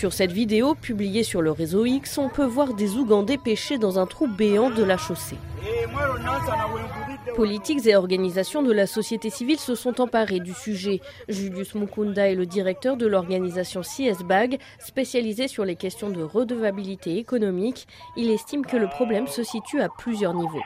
Sur cette vidéo publiée sur le réseau X, on peut voir des Ougandais pêcher dans un trou béant de la chaussée. Politiques et organisations de la société civile se sont emparés du sujet. Julius Mukunda est le directeur de l'organisation CSBAG, spécialisée sur les questions de redevabilité économique. Il estime que le problème se situe à plusieurs niveaux.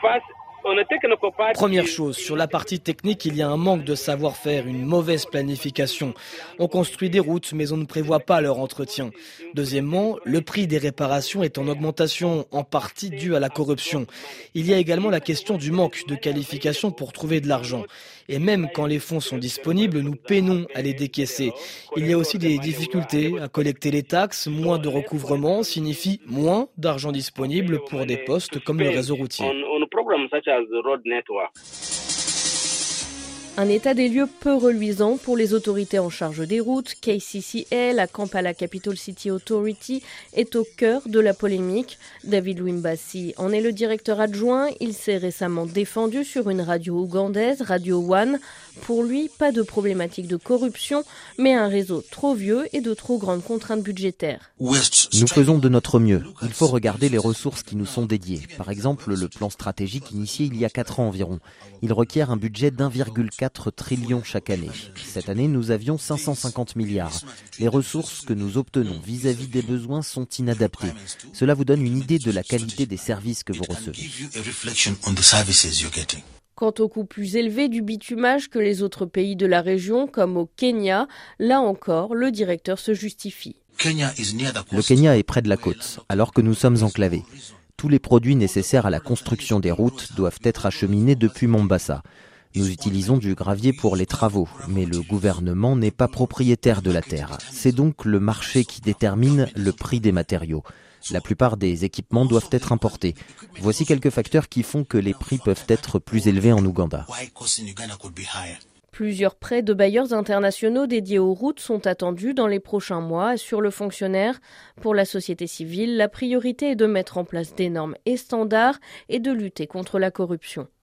Première chose, sur la partie technique, il y a un manque de savoir-faire, une mauvaise planification. On construit des routes, mais on ne prévoit pas leur entretien. Deuxièmement, le prix des réparations est en augmentation, en partie due à la corruption. Il y a également la question du manque de qualification pour trouver de l'argent. Et même quand les fonds sont disponibles, nous peinons à les décaisser. Il y a aussi des difficultés à collecter les taxes. Moins de recouvrement signifie moins d'argent disponible pour des postes comme le réseau routier. programs such as the road network. Un état des lieux peu reluisant pour les autorités en charge des routes. KCCA, la Kampala Capital City Authority, est au cœur de la polémique. David Wimbassi en est le directeur adjoint. Il s'est récemment défendu sur une radio ougandaise, Radio One. Pour lui, pas de problématique de corruption, mais un réseau trop vieux et de trop grandes contraintes budgétaires. Nous faisons de notre mieux. Il faut regarder les ressources qui nous sont dédiées. Par exemple, le plan stratégique initié il y a 4 ans environ. Il requiert un budget d'1,4 4 trillions chaque année. Cette année, nous avions 550 milliards. Les ressources que nous obtenons vis-à-vis des besoins sont inadaptées. Cela vous donne une idée de la qualité des services que vous recevez. Quant au coût plus élevé du bitumage que les autres pays de la région, comme au Kenya, là encore, le directeur se justifie. Le Kenya est près de la côte, alors que nous sommes enclavés. Tous les produits nécessaires à la construction des routes doivent être acheminés depuis Mombasa. Nous utilisons du gravier pour les travaux, mais le gouvernement n'est pas propriétaire de la terre. C'est donc le marché qui détermine le prix des matériaux. La plupart des équipements doivent être importés. Voici quelques facteurs qui font que les prix peuvent être plus élevés en Ouganda. Plusieurs prêts de bailleurs internationaux dédiés aux routes sont attendus dans les prochains mois. Sur le fonctionnaire, pour la société civile, la priorité est de mettre en place des normes et standards et de lutter contre la corruption.